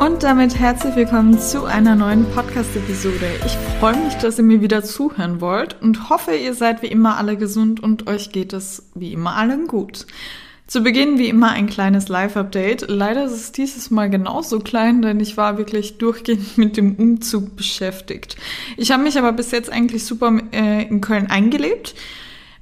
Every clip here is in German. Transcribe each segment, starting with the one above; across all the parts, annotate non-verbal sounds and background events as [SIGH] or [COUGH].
Und damit herzlich willkommen zu einer neuen Podcast-Episode. Ich freue mich, dass ihr mir wieder zuhören wollt und hoffe, ihr seid wie immer alle gesund und euch geht es wie immer allen gut. Zu Beginn wie immer ein kleines Live-Update. Leider ist es dieses Mal genauso klein, denn ich war wirklich durchgehend [LAUGHS] mit dem Umzug beschäftigt. Ich habe mich aber bis jetzt eigentlich super äh, in Köln eingelebt.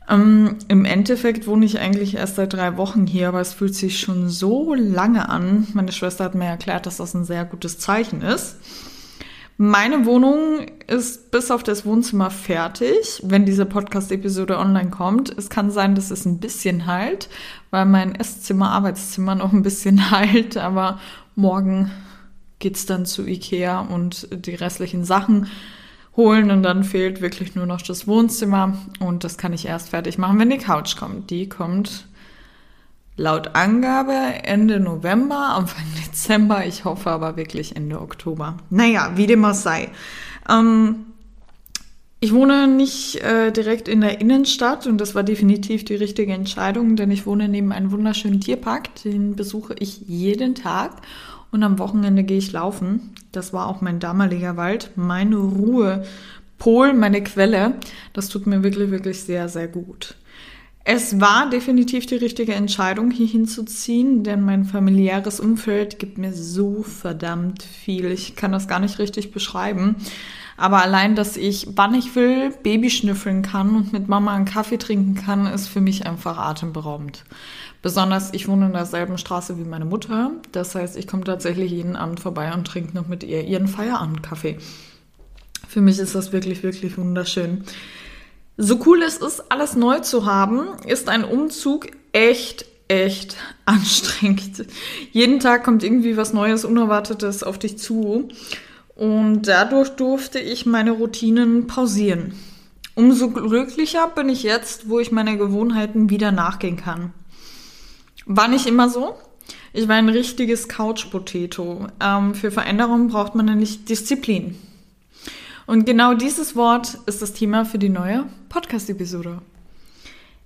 Ähm, Im Endeffekt wohne ich eigentlich erst seit drei Wochen hier, aber es fühlt sich schon so lange an. Meine Schwester hat mir erklärt, dass das ein sehr gutes Zeichen ist. Meine Wohnung ist bis auf das Wohnzimmer fertig, wenn diese Podcast-Episode online kommt. Es kann sein, dass es ein bisschen heilt, weil mein Esszimmer, Arbeitszimmer noch ein bisschen [LAUGHS] heilt, aber morgen geht's dann zu Ikea und die restlichen Sachen holen und dann fehlt wirklich nur noch das Wohnzimmer und das kann ich erst fertig machen, wenn die Couch kommt. Die kommt laut Angabe Ende November, Anfang [LAUGHS] Dezember, ich hoffe aber wirklich Ende Oktober. Naja, wie dem auch sei. Ähm, ich wohne nicht äh, direkt in der Innenstadt und das war definitiv die richtige Entscheidung, denn ich wohne neben einem wunderschönen Tierpark, den besuche ich jeden Tag und am Wochenende gehe ich laufen. Das war auch mein damaliger Wald, meine Ruhe, Pol, meine Quelle. Das tut mir wirklich, wirklich sehr, sehr gut. Es war definitiv die richtige Entscheidung, hier hinzuziehen, denn mein familiäres Umfeld gibt mir so verdammt viel. Ich kann das gar nicht richtig beschreiben. Aber allein, dass ich, wann ich will, Baby schnüffeln kann und mit Mama einen Kaffee trinken kann, ist für mich einfach atemberaubend. Besonders, ich wohne in derselben Straße wie meine Mutter. Das heißt, ich komme tatsächlich jeden Abend vorbei und trinke noch mit ihr ihren Feierabendkaffee. Für mich ist das wirklich, wirklich wunderschön. So cool es ist, alles neu zu haben, ist ein Umzug echt, echt [LAUGHS] anstrengend. Jeden Tag kommt irgendwie was Neues, Unerwartetes auf dich zu. Und dadurch durfte ich meine Routinen pausieren. Umso glücklicher bin ich jetzt, wo ich meine Gewohnheiten wieder nachgehen kann. War nicht immer so. Ich war ein richtiges Couch-Potato. Ähm, für Veränderungen braucht man nämlich Disziplin. Und genau dieses Wort ist das Thema für die neue Podcast-Episode.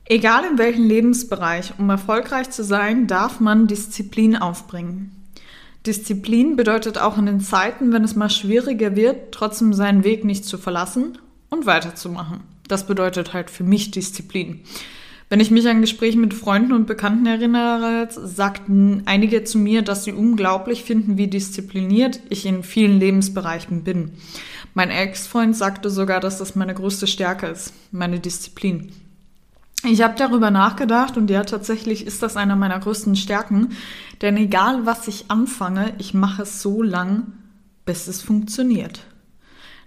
Egal in welchem Lebensbereich, um erfolgreich zu sein, darf man Disziplin aufbringen. Disziplin bedeutet auch in den Zeiten, wenn es mal schwieriger wird, trotzdem seinen Weg nicht zu verlassen und weiterzumachen. Das bedeutet halt für mich Disziplin. Wenn ich mich an Gespräche mit Freunden und Bekannten erinnere, sagten einige zu mir, dass sie unglaublich finden, wie diszipliniert ich in vielen Lebensbereichen bin. Mein Ex-Freund sagte sogar, dass das meine größte Stärke ist, meine Disziplin. Ich habe darüber nachgedacht und ja, tatsächlich ist das einer meiner größten Stärken, denn egal was ich anfange, ich mache es so lang, bis es funktioniert.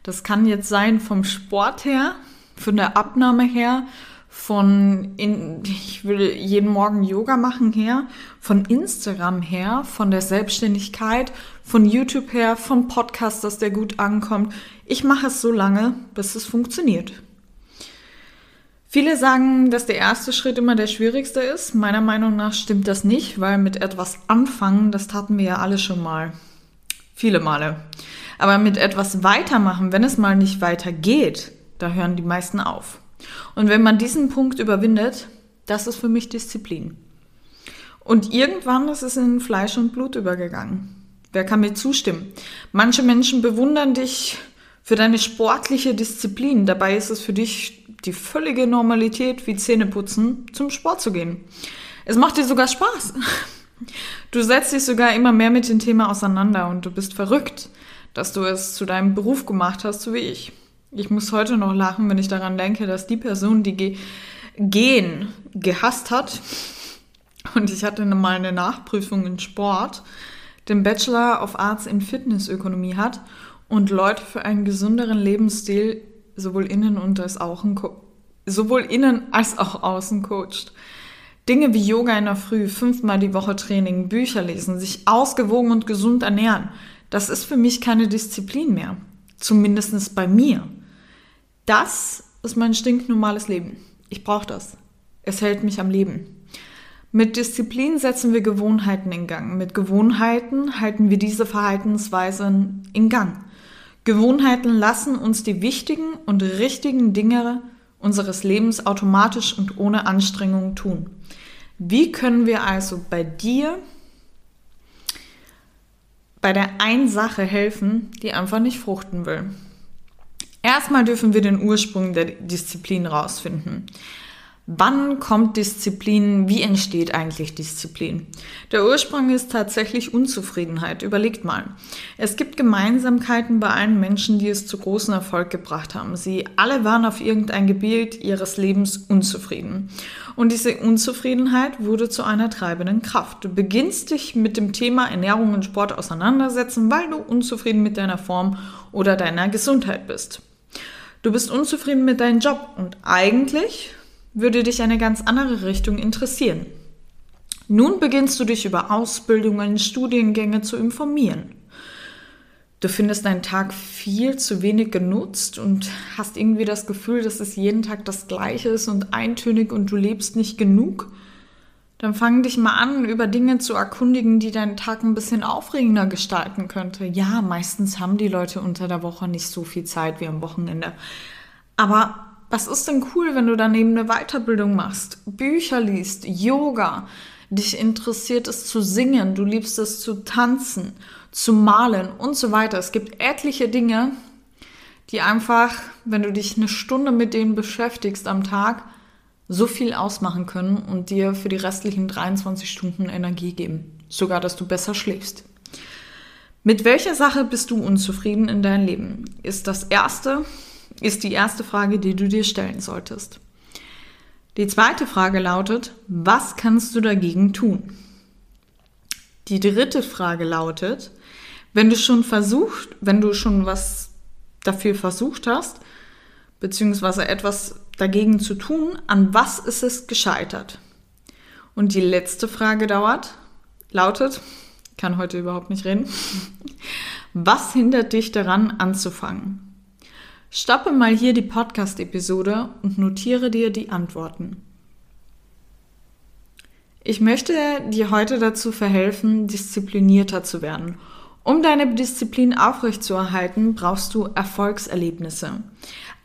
Das kann jetzt sein vom Sport her, von der Abnahme her, von in, ich will jeden Morgen Yoga machen her, von Instagram her, von der Selbstständigkeit, von YouTube her, vom Podcast, dass der gut ankommt. Ich mache es so lange, bis es funktioniert. Viele sagen, dass der erste Schritt immer der schwierigste ist. Meiner Meinung nach stimmt das nicht, weil mit etwas anfangen, das taten wir ja alle schon mal. Viele Male. Aber mit etwas weitermachen, wenn es mal nicht weitergeht, da hören die meisten auf. Und wenn man diesen Punkt überwindet, das ist für mich Disziplin. Und irgendwann ist es in Fleisch und Blut übergegangen. Wer kann mir zustimmen? Manche Menschen bewundern dich für deine sportliche Disziplin. Dabei ist es für dich die völlige Normalität wie Zähneputzen, zum Sport zu gehen. Es macht dir sogar Spaß. Du setzt dich sogar immer mehr mit dem Thema auseinander und du bist verrückt, dass du es zu deinem Beruf gemacht hast, so wie ich. Ich muss heute noch lachen, wenn ich daran denke, dass die Person, die Ge Gehen gehasst hat, und ich hatte mal eine Nachprüfung in Sport, den Bachelor of Arts in Fitnessökonomie hat und Leute für einen gesünderen Lebensstil sowohl innen und als auch sowohl innen als auch außen coacht. Dinge wie Yoga in der Früh, fünfmal die Woche Training, Bücher lesen, sich ausgewogen und gesund ernähren, das ist für mich keine Disziplin mehr. Zumindest bei mir. Das ist mein stinknormales Leben. Ich brauche das. Es hält mich am Leben. Mit Disziplin setzen wir Gewohnheiten in Gang. Mit Gewohnheiten halten wir diese Verhaltensweisen in Gang. Gewohnheiten lassen uns die wichtigen und richtigen Dinge unseres Lebens automatisch und ohne Anstrengung tun. Wie können wir also bei dir bei der einen Sache helfen, die einfach nicht fruchten will? Erstmal dürfen wir den Ursprung der Disziplin rausfinden. Wann kommt Disziplin? Wie entsteht eigentlich Disziplin? Der Ursprung ist tatsächlich Unzufriedenheit. Überlegt mal. Es gibt Gemeinsamkeiten bei allen Menschen, die es zu großem Erfolg gebracht haben. Sie alle waren auf irgendein Gebiet ihres Lebens unzufrieden. Und diese Unzufriedenheit wurde zu einer treibenden Kraft. Du beginnst dich mit dem Thema Ernährung und Sport auseinandersetzen, weil du unzufrieden mit deiner Form oder deiner Gesundheit bist. Du bist unzufrieden mit deinem Job und eigentlich würde dich eine ganz andere Richtung interessieren. Nun beginnst du dich über Ausbildungen, Studiengänge zu informieren. Du findest deinen Tag viel zu wenig genutzt und hast irgendwie das Gefühl, dass es jeden Tag das gleiche ist und eintönig und du lebst nicht genug. Dann fang dich mal an, über Dinge zu erkundigen, die deinen Tag ein bisschen aufregender gestalten könnte. Ja, meistens haben die Leute unter der Woche nicht so viel Zeit wie am Wochenende. Aber was ist denn cool, wenn du daneben eine Weiterbildung machst, Bücher liest, Yoga, dich interessiert es zu singen, du liebst es zu tanzen, zu malen und so weiter. Es gibt etliche Dinge, die einfach, wenn du dich eine Stunde mit denen beschäftigst am Tag, so viel ausmachen können und dir für die restlichen 23 Stunden Energie geben. Sogar, dass du besser schläfst. Mit welcher Sache bist du unzufrieden in deinem Leben? Ist das erste, ist die erste Frage, die du dir stellen solltest. Die zweite Frage lautet, was kannst du dagegen tun? Die dritte Frage lautet, wenn du schon versucht, wenn du schon was dafür versucht hast, beziehungsweise etwas dagegen zu tun, an was ist es gescheitert? Und die letzte Frage dauert, lautet, kann heute überhaupt nicht reden, [LAUGHS] was hindert dich daran anzufangen? Stoppe mal hier die Podcast-Episode und notiere dir die Antworten. Ich möchte dir heute dazu verhelfen, disziplinierter zu werden. Um deine Disziplin aufrechtzuerhalten, brauchst du Erfolgserlebnisse.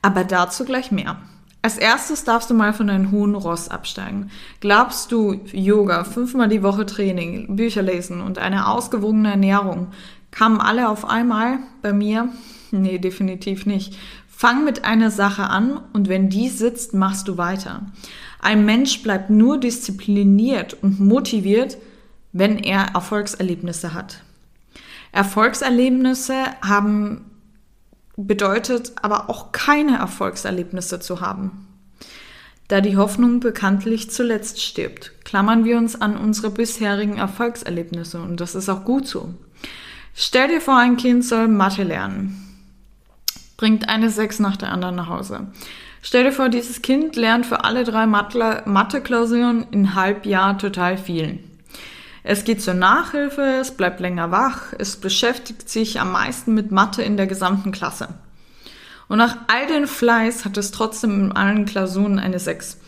Aber dazu gleich mehr. Als erstes darfst du mal von deinem hohen Ross absteigen. Glaubst du, Yoga, fünfmal die Woche Training, Bücher lesen und eine ausgewogene Ernährung kamen alle auf einmal bei mir? Nee, definitiv nicht. Fang mit einer Sache an und wenn die sitzt, machst du weiter. Ein Mensch bleibt nur diszipliniert und motiviert, wenn er Erfolgserlebnisse hat. Erfolgserlebnisse haben bedeutet aber auch keine Erfolgserlebnisse zu haben. Da die Hoffnung bekanntlich zuletzt stirbt, klammern wir uns an unsere bisherigen Erfolgserlebnisse und das ist auch gut so. Stell dir vor, ein Kind soll Mathe lernen bringt eine 6 nach der anderen nach Hause. Stell dir vor, dieses Kind lernt für alle drei Mathe-Klausuren in halb Jahr total viel. Es geht zur Nachhilfe, es bleibt länger wach, es beschäftigt sich am meisten mit Mathe in der gesamten Klasse. Und nach all den Fleiß hat es trotzdem in allen Klausuren eine 6.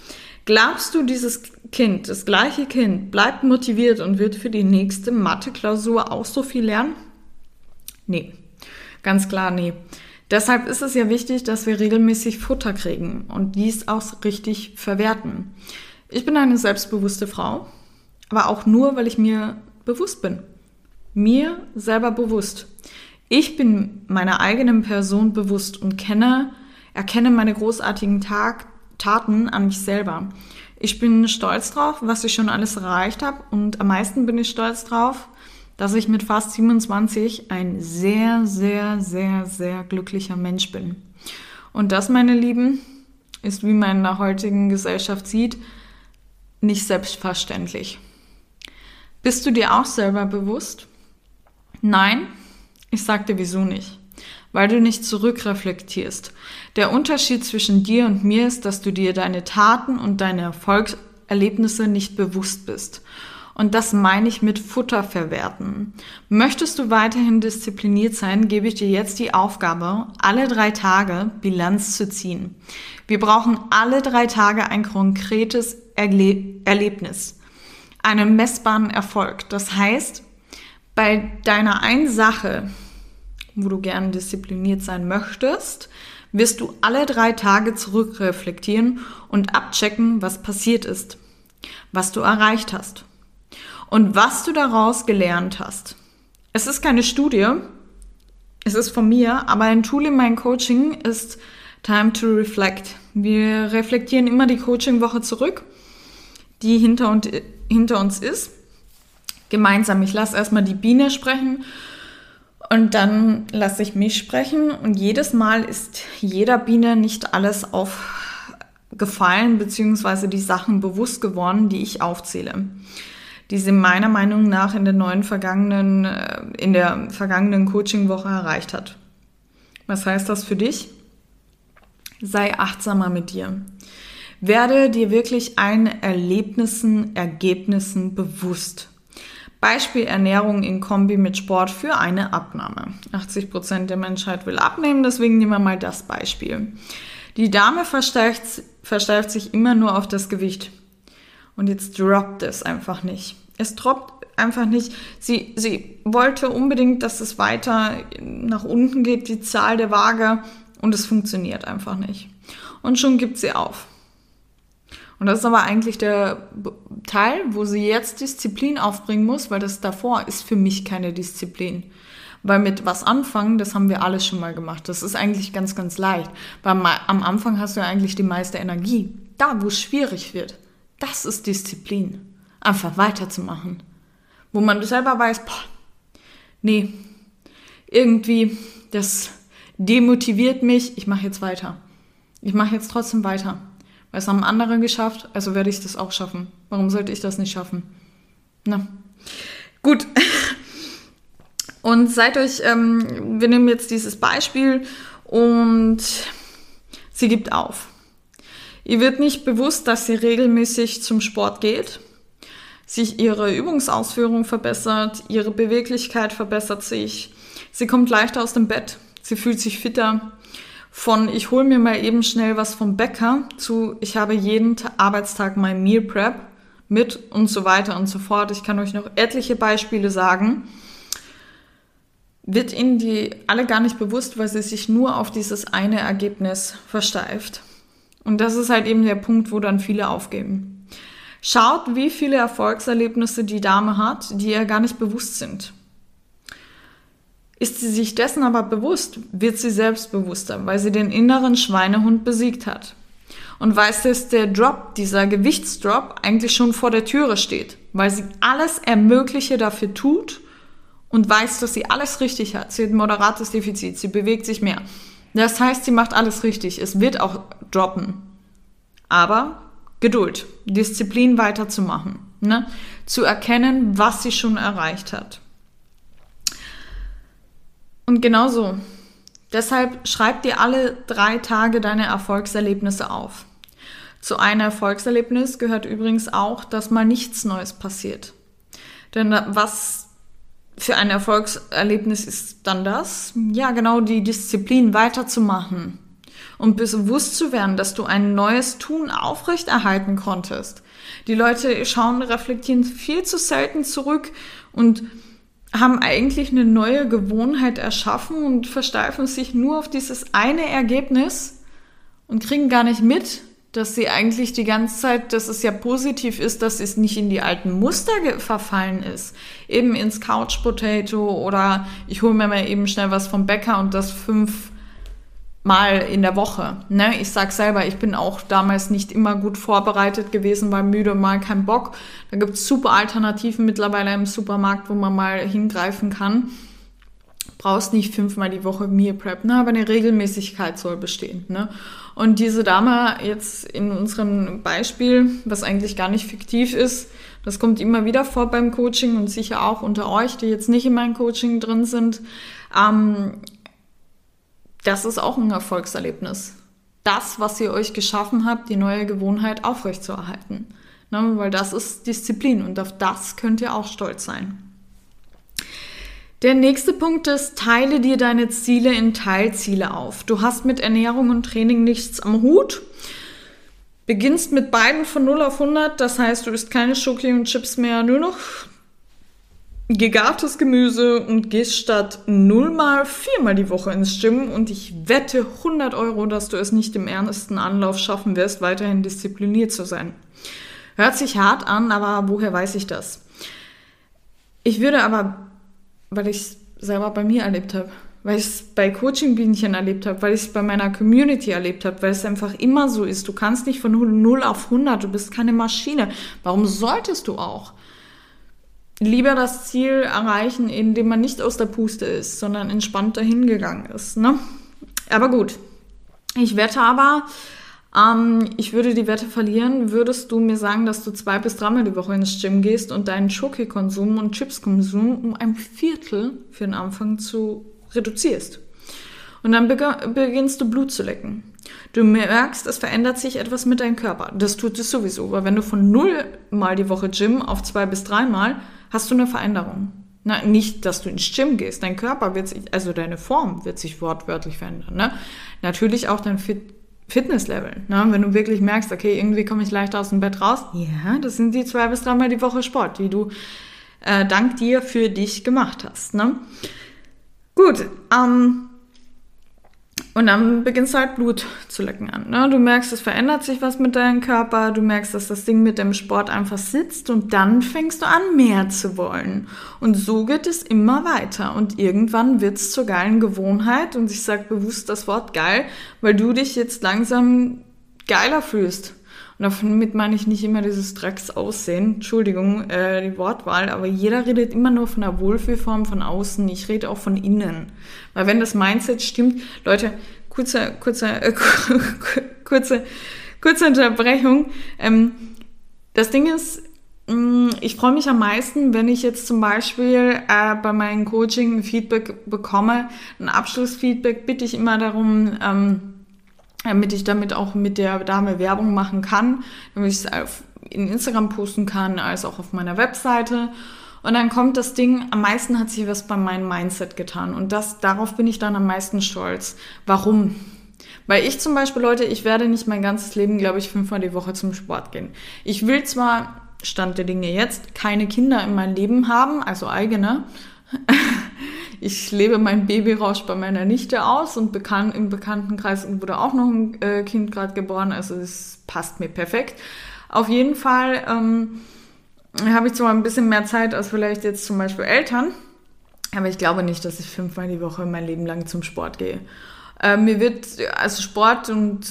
Glaubst du, dieses Kind, das gleiche Kind, bleibt motiviert und wird für die nächste Mathe-Klausur auch so viel lernen? Nee, ganz klar nee. Deshalb ist es ja wichtig, dass wir regelmäßig Futter kriegen und dies auch richtig verwerten. Ich bin eine selbstbewusste Frau, aber auch nur, weil ich mir bewusst bin. Mir selber bewusst. Ich bin meiner eigenen Person bewusst und kenne, erkenne meine großartigen Tag, Taten an mich selber. Ich bin stolz drauf, was ich schon alles erreicht habe und am meisten bin ich stolz drauf, dass ich mit fast 27 ein sehr, sehr, sehr, sehr glücklicher Mensch bin. Und das, meine Lieben, ist, wie man in der heutigen Gesellschaft sieht, nicht selbstverständlich. Bist du dir auch selber bewusst? Nein, ich sag dir wieso nicht. Weil du nicht zurückreflektierst. Der Unterschied zwischen dir und mir ist, dass du dir deine Taten und deine Erfolgserlebnisse nicht bewusst bist. Und das meine ich mit Futter verwerten. Möchtest du weiterhin diszipliniert sein, gebe ich dir jetzt die Aufgabe, alle drei Tage Bilanz zu ziehen. Wir brauchen alle drei Tage ein konkretes Erle Erlebnis, einen messbaren Erfolg. Das heißt, bei deiner einen Sache, wo du gerne diszipliniert sein möchtest, wirst du alle drei Tage zurückreflektieren und abchecken, was passiert ist, was du erreicht hast und was du daraus gelernt hast. Es ist keine Studie, es ist von mir, aber ein Tool in meinem Coaching ist Time to Reflect. Wir reflektieren immer die Coaching-Woche zurück, die hinter, und, hinter uns ist. Gemeinsam. Ich lasse erstmal die Biene sprechen und dann lasse ich mich sprechen. Und jedes Mal ist jeder Biene nicht alles aufgefallen, beziehungsweise die Sachen bewusst geworden, die ich aufzähle die sie meiner Meinung nach in der neuen vergangenen, äh, in der vergangenen Coaching-Woche erreicht hat. Was heißt das für dich? Sei achtsamer mit dir. Werde dir wirklich ein Erlebnissen, Ergebnissen bewusst. Beispiel Ernährung in Kombi mit Sport für eine Abnahme. 80 Prozent der Menschheit will abnehmen, deswegen nehmen wir mal das Beispiel. Die Dame versteift, versteift sich immer nur auf das Gewicht. Und jetzt droppt es einfach nicht. Es droppt einfach nicht. Sie, sie wollte unbedingt, dass es weiter nach unten geht, die Zahl der Waage, und es funktioniert einfach nicht. Und schon gibt sie auf. Und das ist aber eigentlich der Teil, wo sie jetzt Disziplin aufbringen muss, weil das davor ist für mich keine Disziplin. Weil mit was anfangen, das haben wir alles schon mal gemacht. Das ist eigentlich ganz, ganz leicht. Weil am Anfang hast du ja eigentlich die meiste Energie. Da, wo es schwierig wird, das ist Disziplin einfach weiterzumachen. Wo man selber weiß, boah, nee, irgendwie, das demotiviert mich, ich mache jetzt weiter. Ich mache jetzt trotzdem weiter. Weil es haben andere geschafft, also werde ich das auch schaffen. Warum sollte ich das nicht schaffen? Na, gut. [LAUGHS] Und seid euch, ähm, wir nehmen jetzt dieses Beispiel und sie gibt auf. Ihr wird nicht bewusst, dass sie regelmäßig zum Sport geht sich ihre Übungsausführung verbessert, ihre Beweglichkeit verbessert sich, sie kommt leichter aus dem Bett, sie fühlt sich fitter. Von ich hole mir mal eben schnell was vom Bäcker zu ich habe jeden Arbeitstag mein Meal Prep mit und so weiter und so fort. Ich kann euch noch etliche Beispiele sagen. Wird Ihnen die alle gar nicht bewusst, weil sie sich nur auf dieses eine Ergebnis versteift. Und das ist halt eben der Punkt, wo dann viele aufgeben. Schaut, wie viele Erfolgserlebnisse die Dame hat, die ihr gar nicht bewusst sind. Ist sie sich dessen aber bewusst, wird sie selbstbewusster, weil sie den inneren Schweinehund besiegt hat. Und weiß, dass der Drop, dieser Gewichtsdrop, eigentlich schon vor der Türe steht, weil sie alles Ermögliche dafür tut und weiß, dass sie alles richtig hat. Sie hat ein moderates Defizit, sie bewegt sich mehr. Das heißt, sie macht alles richtig. Es wird auch droppen. Aber Geduld, Disziplin weiterzumachen, ne? zu erkennen, was sie schon erreicht hat. Und genauso. Deshalb schreib dir alle drei Tage deine Erfolgserlebnisse auf. Zu einem Erfolgserlebnis gehört übrigens auch, dass mal nichts Neues passiert. Denn was für ein Erfolgserlebnis ist dann das? Ja, genau die Disziplin weiterzumachen, und bewusst zu werden, dass du ein neues Tun aufrechterhalten konntest. Die Leute schauen, reflektieren viel zu selten zurück und haben eigentlich eine neue Gewohnheit erschaffen und versteifen sich nur auf dieses eine Ergebnis und kriegen gar nicht mit, dass sie eigentlich die ganze Zeit, dass es ja positiv ist, dass es nicht in die alten Muster verfallen ist. Eben ins Couch Potato oder ich hole mir mal eben schnell was vom Bäcker und das fünf mal in der Woche. Ne? Ich sag selber, ich bin auch damals nicht immer gut vorbereitet gewesen, war müde, mal kein Bock. Da gibt's super Alternativen mittlerweile im Supermarkt, wo man mal hingreifen kann. Brauchst nicht fünfmal die Woche Meal Prep, ne? aber eine Regelmäßigkeit soll bestehen. Ne? Und diese Dame jetzt in unserem Beispiel, was eigentlich gar nicht fiktiv ist, das kommt immer wieder vor beim Coaching und sicher auch unter euch, die jetzt nicht in meinem Coaching drin sind, ähm, das ist auch ein Erfolgserlebnis. Das, was ihr euch geschaffen habt, die neue Gewohnheit aufrechtzuerhalten. Ne? Weil das ist Disziplin und auf das könnt ihr auch stolz sein. Der nächste Punkt ist, teile dir deine Ziele in Teilziele auf. Du hast mit Ernährung und Training nichts am Hut. Beginnst mit beiden von 0 auf 100, das heißt, du isst keine Schoki und Chips mehr, nur noch gegartes Gemüse und gehst statt nullmal viermal die Woche ins Gym und ich wette 100 Euro, dass du es nicht im ersten Anlauf schaffen wirst, weiterhin diszipliniert zu sein. Hört sich hart an, aber woher weiß ich das? Ich würde aber weil ich es selber bei mir erlebt habe, weil ich es bei Coaching-Bienchen erlebt habe, weil ich es bei meiner Community erlebt habe, weil es einfach immer so ist. Du kannst nicht von 0 auf 100, du bist keine Maschine. Warum solltest du auch? Lieber das Ziel erreichen, indem man nicht aus der Puste ist, sondern entspannt dahin gegangen ist. Ne? Aber gut, ich wette aber, ähm, ich würde die Wette verlieren, würdest du mir sagen, dass du zwei bis dreimal die Woche ins Gym gehst und deinen Schoki-Konsum und Chips-Konsum um ein Viertel für den Anfang zu reduzierst. Und dann beginnst du Blut zu lecken. Du merkst, es verändert sich etwas mit deinem Körper. Das tut es sowieso. weil wenn du von null mal die Woche Gym auf zwei bis dreimal, hast du eine Veränderung. Na, nicht, dass du ins Gym gehst. Dein Körper wird sich, also deine Form wird sich wortwörtlich verändern. Ne? Natürlich auch dein Fit Fitnesslevel. Ne? Wenn du wirklich merkst, okay, irgendwie komme ich leichter aus dem Bett raus, ja, das sind die zwei bis dreimal die Woche Sport, die du äh, dank dir für dich gemacht hast. Ne? Gut, ähm, und dann beginnst du halt Blut zu lecken an. Ne? Du merkst, es verändert sich was mit deinem Körper, du merkst, dass das Ding mit dem Sport einfach sitzt und dann fängst du an, mehr zu wollen. Und so geht es immer weiter. Und irgendwann wird es zur geilen Gewohnheit. Und ich sage bewusst das Wort geil, weil du dich jetzt langsam geiler fühlst. Und damit meine ich nicht immer dieses Drecksaussehen. Entschuldigung, äh, die Wortwahl, aber jeder redet immer nur von der Wohlfühlform von außen. Ich rede auch von innen. Weil wenn das Mindset stimmt, Leute, kurze, kurze, äh, [LAUGHS] kurze, kurze Unterbrechung. Ähm, das Ding ist, mm, ich freue mich am meisten, wenn ich jetzt zum Beispiel äh, bei meinem Coaching Feedback bekomme. Ein Abschlussfeedback bitte ich immer darum, ähm, damit ich damit auch mit der Dame Werbung machen kann, damit ich es in Instagram posten kann, als auch auf meiner Webseite. Und dann kommt das Ding, am meisten hat sich was bei meinem Mindset getan. Und das, darauf bin ich dann am meisten stolz. Warum? Weil ich zum Beispiel, Leute, ich werde nicht mein ganzes Leben, glaube ich, fünfmal die Woche zum Sport gehen. Ich will zwar, Stand der Dinge jetzt, keine Kinder in meinem Leben haben, also eigene. [LAUGHS] Ich lebe mein Babyrausch bei meiner Nichte aus und bekannt, im Bekanntenkreis wurde auch noch ein äh, Kind gerade geboren, also es passt mir perfekt. Auf jeden Fall ähm, habe ich zwar ein bisschen mehr Zeit als vielleicht jetzt zum Beispiel Eltern, aber ich glaube nicht, dass ich fünfmal die Woche mein Leben lang zum Sport gehe. Äh, mir wird, also Sport und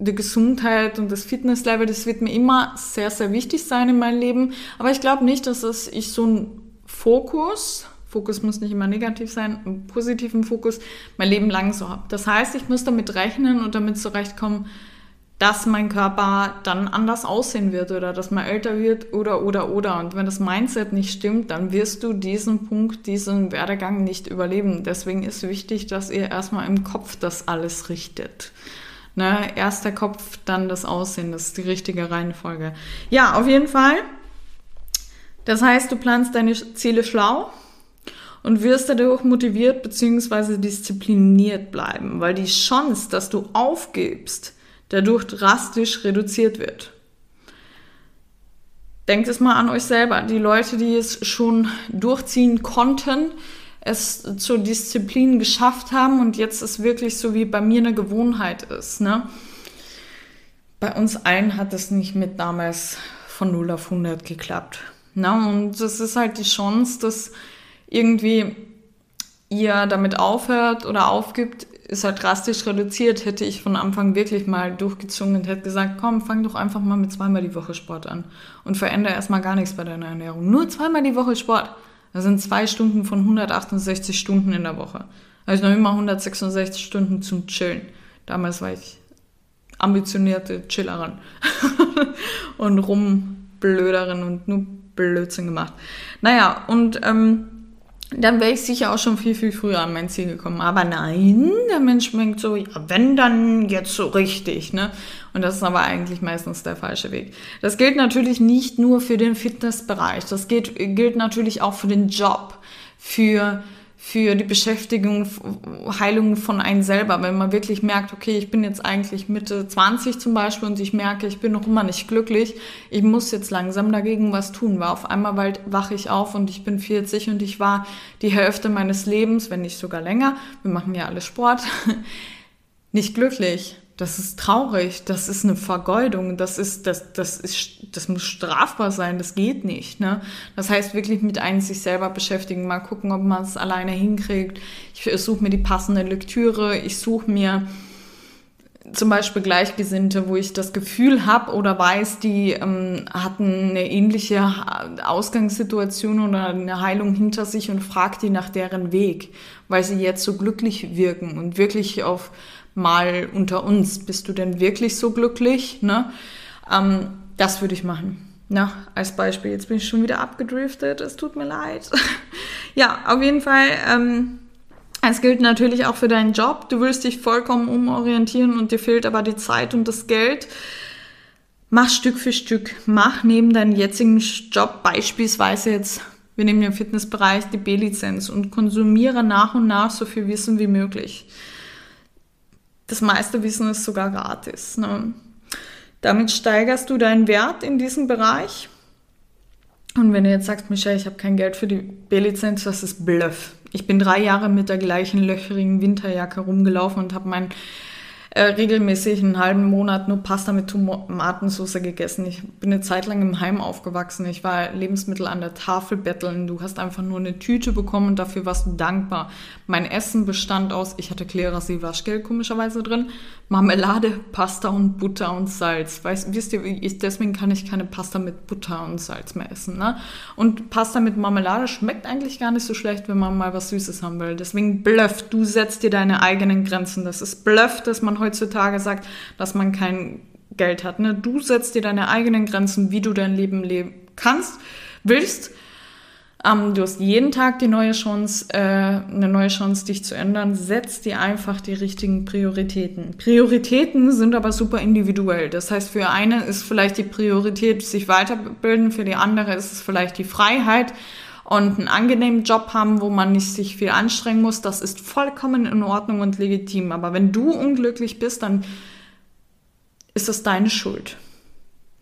die Gesundheit und das Fitnesslevel, das wird mir immer sehr, sehr wichtig sein in meinem Leben. Aber ich glaube nicht, dass es, ich so einen Fokus Fokus muss nicht immer negativ sein, einen positiven Fokus mein Leben lang so habe. Das heißt, ich muss damit rechnen und damit zurechtkommen, dass mein Körper dann anders aussehen wird oder dass man älter wird oder oder oder. Und wenn das Mindset nicht stimmt, dann wirst du diesen Punkt, diesen Werdegang nicht überleben. Deswegen ist wichtig, dass ihr erstmal im Kopf das alles richtet. Ne? Erst der Kopf, dann das Aussehen. Das ist die richtige Reihenfolge. Ja, auf jeden Fall. Das heißt, du planst deine Ziele schlau und wirst dadurch motiviert bzw. diszipliniert bleiben, weil die Chance, dass du aufgibst, dadurch drastisch reduziert wird. Denkt es mal an euch selber. Die Leute, die es schon durchziehen konnten, es zur Disziplin geschafft haben und jetzt ist wirklich so wie bei mir eine Gewohnheit ist. Ne? Bei uns allen hat es nicht mit damals von 0 auf 100 geklappt. Ne? Und das ist halt die Chance, dass irgendwie ihr damit aufhört oder aufgibt, ist halt drastisch reduziert. Hätte ich von Anfang wirklich mal durchgezogen und hätte gesagt, komm, fang doch einfach mal mit zweimal die Woche Sport an und verändere erstmal gar nichts bei deiner Ernährung. Nur zweimal die Woche Sport. Das sind zwei Stunden von 168 Stunden in der Woche. Also noch immer 166 Stunden zum Chillen. Damals war ich ambitionierte Chillerin [LAUGHS] und rumblöderin und nur Blödsinn gemacht. Naja, und ähm, dann wäre ich sicher auch schon viel, viel früher an mein Ziel gekommen. Aber nein, der Mensch denkt so, ja, wenn dann jetzt so richtig, ne? Und das ist aber eigentlich meistens der falsche Weg. Das gilt natürlich nicht nur für den Fitnessbereich, das gilt, gilt natürlich auch für den Job, für für die Beschäftigung, Heilung von einem selber. Wenn man wirklich merkt, okay, ich bin jetzt eigentlich Mitte 20 zum Beispiel und ich merke, ich bin noch immer nicht glücklich, ich muss jetzt langsam dagegen was tun, weil auf einmal wache ich auf und ich bin 40 und ich war die Hälfte meines Lebens, wenn nicht sogar länger, wir machen ja alle Sport, [LAUGHS] nicht glücklich. Das ist traurig, das ist eine Vergeudung, das ist, das, das ist, das muss strafbar sein, das geht nicht, ne? Das heißt wirklich mit einem sich selber beschäftigen, mal gucken, ob man es alleine hinkriegt. Ich suche mir die passende Lektüre, ich suche mir zum Beispiel Gleichgesinnte, wo ich das Gefühl habe oder weiß, die ähm, hatten eine ähnliche Ausgangssituation oder eine Heilung hinter sich und frage die nach deren Weg, weil sie jetzt so glücklich wirken und wirklich auf mal unter uns, bist du denn wirklich so glücklich? Ne? Ähm, das würde ich machen. Na, als Beispiel. Jetzt bin ich schon wieder abgedriftet. Es tut mir leid. [LAUGHS] ja, auf jeden Fall. Ähm, es gilt natürlich auch für deinen Job. Du willst dich vollkommen umorientieren und dir fehlt aber die Zeit und das Geld. Mach Stück für Stück. Mach neben deinem jetzigen Job beispielsweise jetzt, wir nehmen den Fitnessbereich, die B-Lizenz und konsumiere nach und nach so viel Wissen wie möglich das meiste Wissen ist sogar gratis. Ne? Damit steigerst du deinen Wert in diesem Bereich. Und wenn du jetzt sagst, Michelle, ich habe kein Geld für die B-Lizenz, das ist Bluff. Ich bin drei Jahre mit der gleichen löcherigen Winterjacke rumgelaufen und habe mein äh, regelmäßig einen halben Monat nur Pasta mit Tomatensauce gegessen. Ich bin eine Zeit lang im Heim aufgewachsen. Ich war Lebensmittel an der Tafel betteln. Du hast einfach nur eine Tüte bekommen und dafür warst du dankbar. Mein Essen bestand aus, ich hatte Klerasil Waschgeld komischerweise drin, Marmelade, Pasta und Butter und Salz. Weißt, wisst ihr, ich, deswegen kann ich keine Pasta mit Butter und Salz mehr essen. Ne? Und Pasta mit Marmelade schmeckt eigentlich gar nicht so schlecht, wenn man mal was Süßes haben will. Deswegen bluff, du setzt dir deine eigenen Grenzen. Das ist bluff, dass man heutzutage sagt, dass man kein Geld hat. Ne? Du setzt dir deine eigenen Grenzen, wie du dein Leben leben kannst, willst. Ähm, du hast jeden Tag die neue Chance, äh, eine neue Chance, dich zu ändern. Setz dir einfach die richtigen Prioritäten. Prioritäten sind aber super individuell. Das heißt, für eine ist vielleicht die Priorität, sich weiterbilden, für die andere ist es vielleicht die Freiheit und einen angenehmen Job haben, wo man nicht sich viel anstrengen muss, das ist vollkommen in Ordnung und legitim. Aber wenn du unglücklich bist, dann ist das deine Schuld.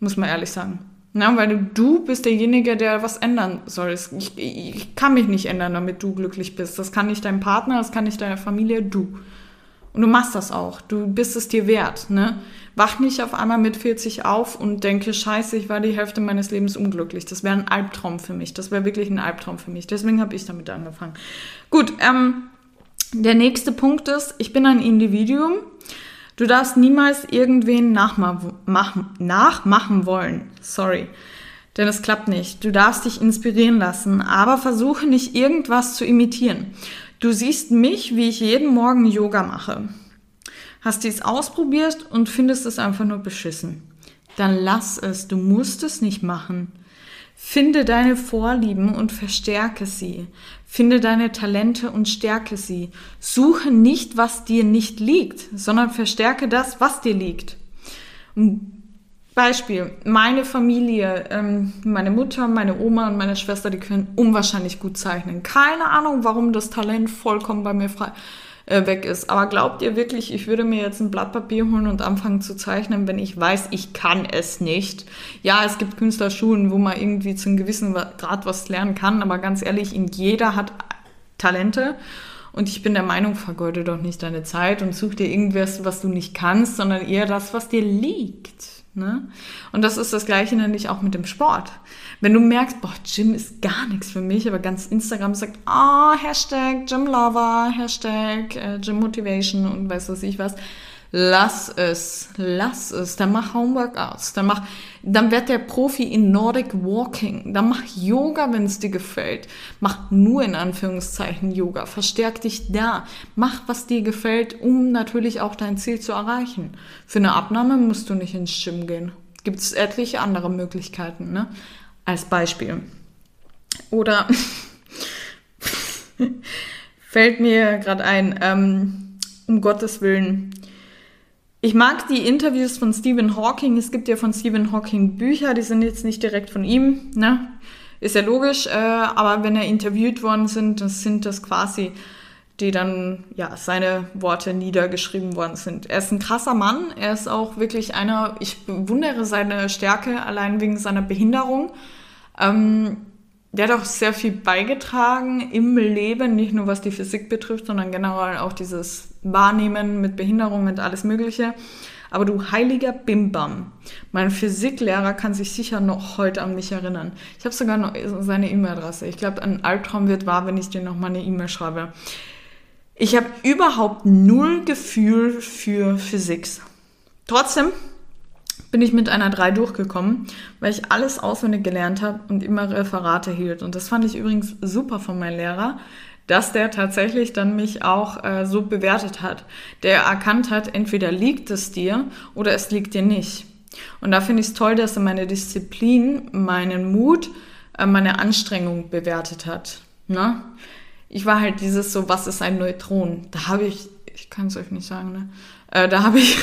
Muss man ehrlich sagen. Ja, weil du, du bist derjenige, der was ändern soll. Ich, ich kann mich nicht ändern, damit du glücklich bist. Das kann nicht dein Partner, das kann nicht deine Familie, du. Und du machst das auch. Du bist es dir wert. Ne? Wach nicht auf einmal mit 40 auf und denke, scheiße, ich war die Hälfte meines Lebens unglücklich. Das wäre ein Albtraum für mich. Das wäre wirklich ein Albtraum für mich. Deswegen habe ich damit angefangen. Gut, ähm, der nächste Punkt ist, ich bin ein Individuum. Du darfst niemals irgendwen nachmachen, nachmachen wollen. Sorry. Denn es klappt nicht. Du darfst dich inspirieren lassen, aber versuche nicht irgendwas zu imitieren. Du siehst mich, wie ich jeden Morgen Yoga mache. Hast dies ausprobiert und findest es einfach nur beschissen. Dann lass es, du musst es nicht machen. Finde deine Vorlieben und verstärke sie. Finde deine Talente und stärke sie. Suche nicht, was dir nicht liegt, sondern verstärke das, was dir liegt. Beispiel, meine Familie, ähm, meine Mutter, meine Oma und meine Schwester, die können unwahrscheinlich gut zeichnen. Keine Ahnung, warum das Talent vollkommen bei mir frei äh, weg ist. Aber glaubt ihr wirklich, ich würde mir jetzt ein Blatt Papier holen und anfangen zu zeichnen, wenn ich weiß, ich kann es nicht? Ja, es gibt Künstlerschulen, wo man irgendwie zu einem gewissen Grad was lernen kann, aber ganz ehrlich, jeder hat Talente. Und ich bin der Meinung, vergeude doch nicht deine Zeit und such dir irgendwas, was du nicht kannst, sondern eher das, was dir liegt. Ne? Und das ist das Gleiche nämlich auch mit dem Sport. Wenn du merkst, boah, Gym ist gar nichts für mich, aber ganz Instagram sagt, ah, oh, Hashtag Gym Lover, Hashtag äh, Gym Motivation und weiß was ich was, Lass es, lass es. Dann mach Homeworkouts, dann mach, dann werd der Profi in Nordic Walking, dann mach Yoga, wenn es dir gefällt. Mach nur in Anführungszeichen Yoga, verstärk dich da. Mach, was dir gefällt, um natürlich auch dein Ziel zu erreichen. Für eine Abnahme musst du nicht ins Gym gehen. Gibt es etliche andere Möglichkeiten, ne? Als Beispiel. Oder [LAUGHS] Fällt mir gerade ein, ähm, um Gottes Willen. Ich mag die Interviews von Stephen Hawking. Es gibt ja von Stephen Hawking Bücher, die sind jetzt nicht direkt von ihm, ne? Ist ja logisch, äh, aber wenn er interviewt worden sind, das sind das quasi die dann, ja, seine Worte niedergeschrieben worden sind. Er ist ein krasser Mann. Er ist auch wirklich einer, ich bewundere seine Stärke allein wegen seiner Behinderung. Ähm, der hat auch sehr viel beigetragen im Leben, nicht nur was die Physik betrifft, sondern generell auch dieses Wahrnehmen mit Behinderung, mit alles Mögliche. Aber du heiliger Bimbam, mein Physiklehrer kann sich sicher noch heute an mich erinnern. Ich habe sogar noch seine E-Mail-Adresse. Ich glaube, ein Albtraum wird wahr, wenn ich dir noch mal eine E-Mail schreibe. Ich habe überhaupt null Gefühl für Physik. Trotzdem bin ich mit einer 3 durchgekommen, weil ich alles auswendig gelernt habe und immer Referate hielt. Und das fand ich übrigens super von meinem Lehrer, dass der tatsächlich dann mich auch äh, so bewertet hat. Der erkannt hat, entweder liegt es dir oder es liegt dir nicht. Und da finde ich es toll, dass er meine Disziplin, meinen Mut, äh, meine Anstrengung bewertet hat. Ne? ich war halt dieses so, was ist ein Neutron? Da habe ich, ich kann es euch nicht sagen, ne? Äh, da habe ich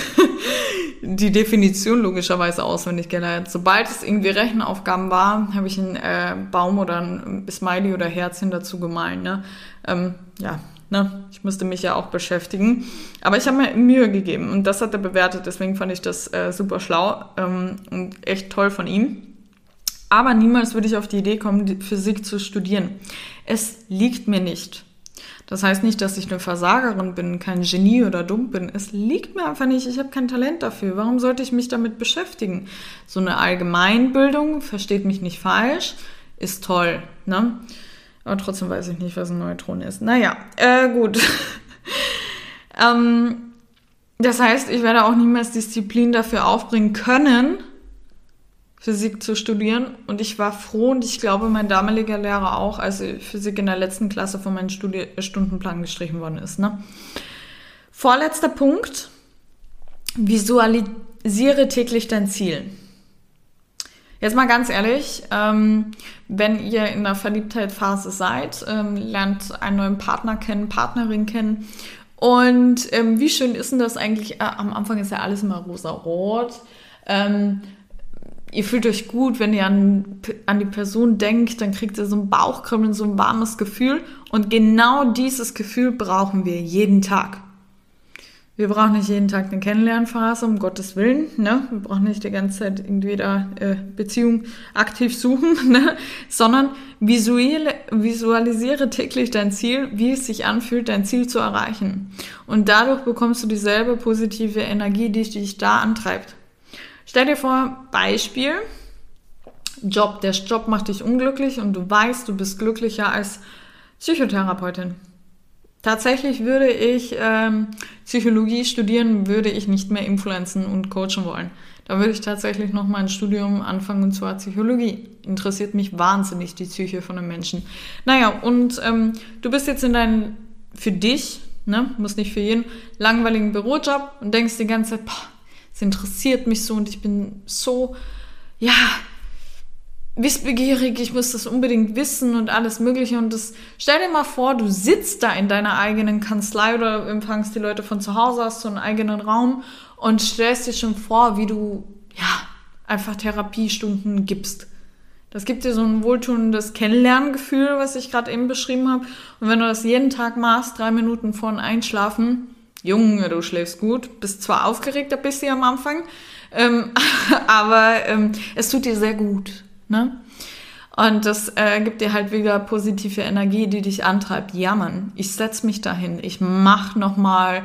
[LAUGHS] die Definition logischerweise auswendig gelernt. Sobald es irgendwie Rechenaufgaben war, habe ich einen äh, Baum oder ein Smiley oder Herzchen dazu gemalt. Ne? Ähm, ja, ne? ich musste mich ja auch beschäftigen. Aber ich habe mir Mühe gegeben und das hat er bewertet. Deswegen fand ich das äh, super schlau ähm, und echt toll von ihm. Aber niemals würde ich auf die Idee kommen, Physik zu studieren. Es liegt mir nicht. Das heißt nicht, dass ich eine Versagerin bin, kein Genie oder dumm bin. Es liegt mir einfach nicht. Ich habe kein Talent dafür. Warum sollte ich mich damit beschäftigen? So eine Allgemeinbildung, versteht mich nicht falsch, ist toll. Ne? Aber trotzdem weiß ich nicht, was ein Neutron ist. Naja, äh, gut. [LAUGHS] ähm, das heißt, ich werde auch niemals Disziplin dafür aufbringen können, Physik zu studieren. Und ich war froh und ich glaube, mein damaliger Lehrer auch, als Physik in der letzten Klasse von meinem Studi Stundenplan gestrichen worden ist. Ne? Vorletzter Punkt. Visualisiere täglich dein Ziel. Jetzt mal ganz ehrlich, ähm, wenn ihr in der Verliebtheitsphase seid, ähm, lernt einen neuen Partner kennen, Partnerin kennen. Und ähm, wie schön ist denn das eigentlich? Äh, am Anfang ist ja alles immer rosa-rot. Ähm, ihr fühlt euch gut, wenn ihr an, an die Person denkt, dann kriegt ihr so ein Bauchkribbeln, so ein warmes Gefühl. Und genau dieses Gefühl brauchen wir jeden Tag. Wir brauchen nicht jeden Tag eine Kennenlernphase, um Gottes Willen. Ne? Wir brauchen nicht die ganze Zeit irgendwie da äh, Beziehung aktiv suchen, [LAUGHS] ne? sondern visuelle, visualisiere täglich dein Ziel, wie es sich anfühlt, dein Ziel zu erreichen. Und dadurch bekommst du dieselbe positive Energie, die dich da antreibt. Stell dir vor, Beispiel, Job, der Job macht dich unglücklich und du weißt, du bist glücklicher als Psychotherapeutin. Tatsächlich würde ich ähm, Psychologie studieren, würde ich nicht mehr influenzen und coachen wollen. Da würde ich tatsächlich noch mal ein Studium anfangen und zwar Psychologie. Interessiert mich wahnsinnig die Psyche von einem Menschen. Naja, und ähm, du bist jetzt in deinem, für dich, ne, muss nicht für jeden, langweiligen Bürojob und denkst die ganze Zeit, boah, interessiert mich so und ich bin so, ja, wissbegierig, ich muss das unbedingt wissen und alles Mögliche. Und das, stell dir mal vor, du sitzt da in deiner eigenen Kanzlei oder empfangst die Leute von zu Hause, hast so einen eigenen Raum und stellst dir schon vor, wie du, ja, einfach Therapiestunden gibst. Das gibt dir so ein wohltuendes Kennenlerngefühl, was ich gerade eben beschrieben habe. Und wenn du das jeden Tag machst, drei Minuten vor dem Einschlafen, Junge, du schläfst gut, bist zwar aufgeregt ein bisschen am Anfang, ähm, [LAUGHS] aber ähm, es tut dir sehr gut. Ne? Und das äh, gibt dir halt wieder positive Energie, die dich antreibt. Ja, Mann, ich setz mich dahin, ich mach noch mal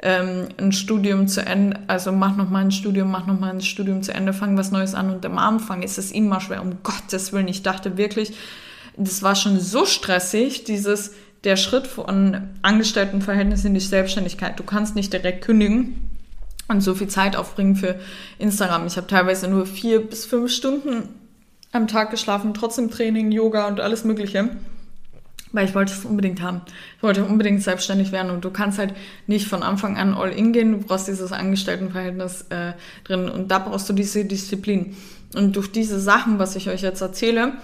ähm, ein Studium zu Ende, also mach noch mal ein Studium, mach noch mal ein Studium zu Ende, fang was Neues an. Und am Anfang ist es immer schwer, um Gottes Willen. Ich dachte wirklich, das war schon so stressig, dieses der Schritt von Angestelltenverhältnis in die Selbstständigkeit. Du kannst nicht direkt kündigen und so viel Zeit aufbringen für Instagram. Ich habe teilweise nur vier bis fünf Stunden am Tag geschlafen, trotzdem Training, Yoga und alles Mögliche. Weil ich wollte es unbedingt haben. Ich wollte unbedingt selbstständig werden und du kannst halt nicht von Anfang an all in gehen. Du brauchst dieses Angestelltenverhältnis äh, drin und da brauchst du diese Disziplin. Und durch diese Sachen, was ich euch jetzt erzähle,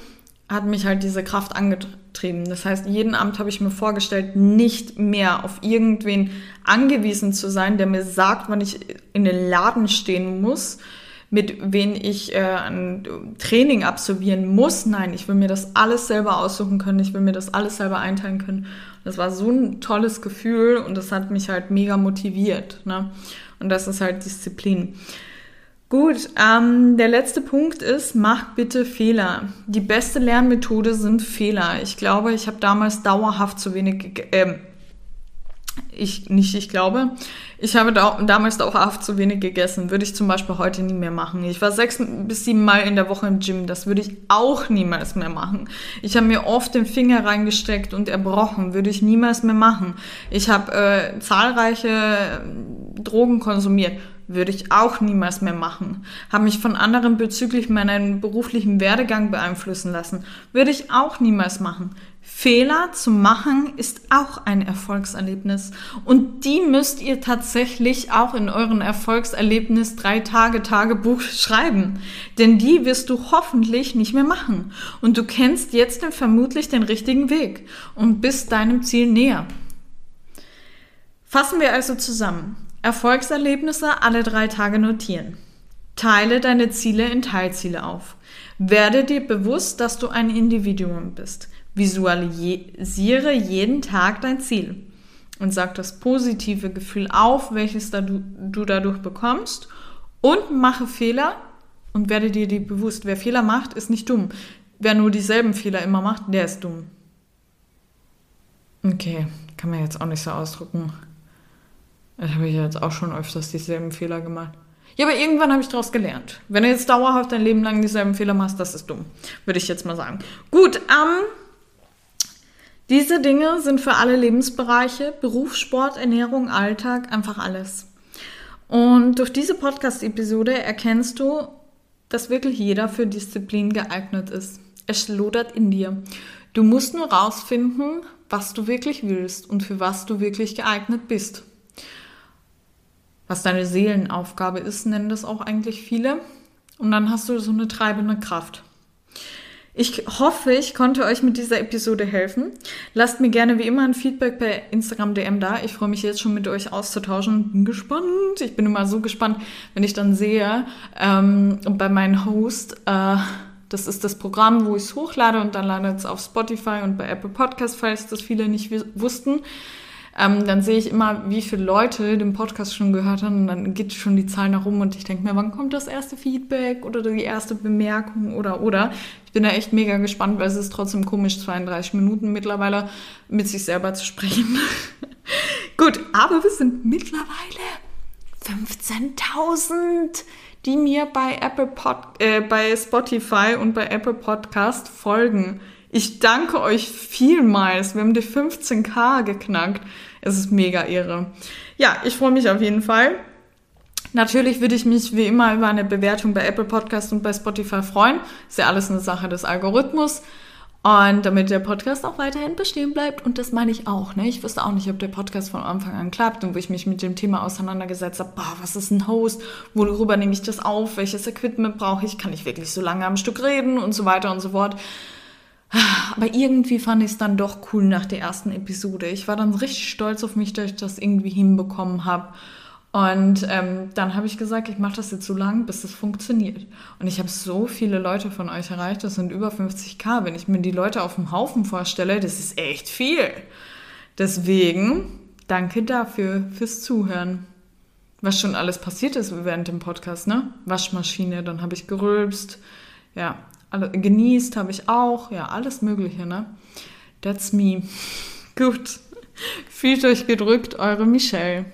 hat mich halt diese Kraft angetrieben. Das heißt, jeden Abend habe ich mir vorgestellt, nicht mehr auf irgendwen angewiesen zu sein, der mir sagt, wann ich in den Laden stehen muss, mit wen ich äh, ein Training absolvieren muss. Nein, ich will mir das alles selber aussuchen können. Ich will mir das alles selber einteilen können. Das war so ein tolles Gefühl und das hat mich halt mega motiviert. Ne? Und das ist halt Disziplin. Gut, ähm, der letzte Punkt ist, mach bitte Fehler. Die beste Lernmethode sind Fehler. Ich glaube, ich habe damals dauerhaft zu wenig, äh, ich nicht, ich glaube, ich habe da, damals dauerhaft zu wenig gegessen. Würde ich zum Beispiel heute nie mehr machen. Ich war sechs bis sieben Mal in der Woche im Gym. Das würde ich auch niemals mehr machen. Ich habe mir oft den Finger reingesteckt und erbrochen. Würde ich niemals mehr machen. Ich habe äh, zahlreiche Drogen konsumiert würde ich auch niemals mehr machen. Habe mich von anderen bezüglich meinen beruflichen Werdegang beeinflussen lassen. Würde ich auch niemals machen. Fehler zu machen ist auch ein Erfolgserlebnis. Und die müsst ihr tatsächlich auch in euren Erfolgserlebnis drei Tage Tagebuch schreiben. Denn die wirst du hoffentlich nicht mehr machen. Und du kennst jetzt vermutlich den richtigen Weg und bist deinem Ziel näher. Fassen wir also zusammen. Erfolgserlebnisse alle drei Tage notieren. Teile deine Ziele in Teilziele auf. Werde dir bewusst, dass du ein Individuum bist. Visualisiere jeden Tag dein Ziel und sag das positive Gefühl auf, welches du, du dadurch bekommst und mache Fehler und werde dir die bewusst. Wer Fehler macht, ist nicht dumm. Wer nur dieselben Fehler immer macht, der ist dumm. Okay, kann man jetzt auch nicht so ausdrücken. Das habe ich jetzt auch schon öfters dieselben Fehler gemacht. Ja, aber irgendwann habe ich daraus gelernt. Wenn du jetzt dauerhaft dein Leben lang dieselben Fehler machst, das ist dumm. Würde ich jetzt mal sagen. Gut, ähm, diese Dinge sind für alle Lebensbereiche, Beruf, Sport, Ernährung, Alltag, einfach alles. Und durch diese Podcast-Episode erkennst du, dass wirklich jeder für Disziplin geeignet ist. Es lodert in dir. Du musst nur rausfinden, was du wirklich willst und für was du wirklich geeignet bist was deine Seelenaufgabe ist, nennen das auch eigentlich viele. Und dann hast du so eine treibende Kraft. Ich hoffe, ich konnte euch mit dieser Episode helfen. Lasst mir gerne wie immer ein Feedback per Instagram DM da. Ich freue mich jetzt schon mit euch auszutauschen. Bin gespannt. Ich bin immer so gespannt, wenn ich dann sehe, ähm, bei meinem Host, äh, das ist das Programm, wo ich es hochlade und dann landet es auf Spotify und bei Apple Podcast, falls das viele nicht wussten ähm, dann sehe ich immer, wie viele Leute den Podcast schon gehört haben und dann geht schon die Zahl nach rum und ich denke mir, wann kommt das erste Feedback oder die erste Bemerkung oder oder. Ich bin da echt mega gespannt, weil es ist trotzdem komisch, 32 Minuten mittlerweile mit sich selber zu sprechen. [LAUGHS] Gut, aber wir sind mittlerweile 15.000 die mir bei Apple Pod, äh, bei Spotify und bei Apple Podcast folgen. Ich danke euch vielmals. Wir haben die 15k geknackt. Es ist mega irre. Ja, ich freue mich auf jeden Fall. Natürlich würde ich mich wie immer über eine Bewertung bei Apple Podcast und bei Spotify freuen. Ist ja alles eine Sache des Algorithmus. Und damit der Podcast auch weiterhin bestehen bleibt, und das meine ich auch, ne? Ich wusste auch nicht, ob der Podcast von Anfang an klappt und wo ich mich mit dem Thema auseinandergesetzt habe, boah, was ist ein Host, worüber nehme ich das auf, welches Equipment brauche ich, kann ich wirklich so lange am Stück reden und so weiter und so fort. Aber irgendwie fand ich es dann doch cool nach der ersten Episode. Ich war dann richtig stolz auf mich, dass ich das irgendwie hinbekommen habe. Und ähm, dann habe ich gesagt, ich mache das jetzt so lange, bis es funktioniert. Und ich habe so viele Leute von euch erreicht, das sind über 50k. Wenn ich mir die Leute auf dem Haufen vorstelle, das ist echt viel. Deswegen danke dafür, fürs Zuhören. Was schon alles passiert ist während dem Podcast, ne? Waschmaschine, dann habe ich gerülpst. Ja, genießt habe ich auch, ja, alles Mögliche, ne? That's me. [LAUGHS] Gut. Fühlt euch gedrückt, eure Michelle.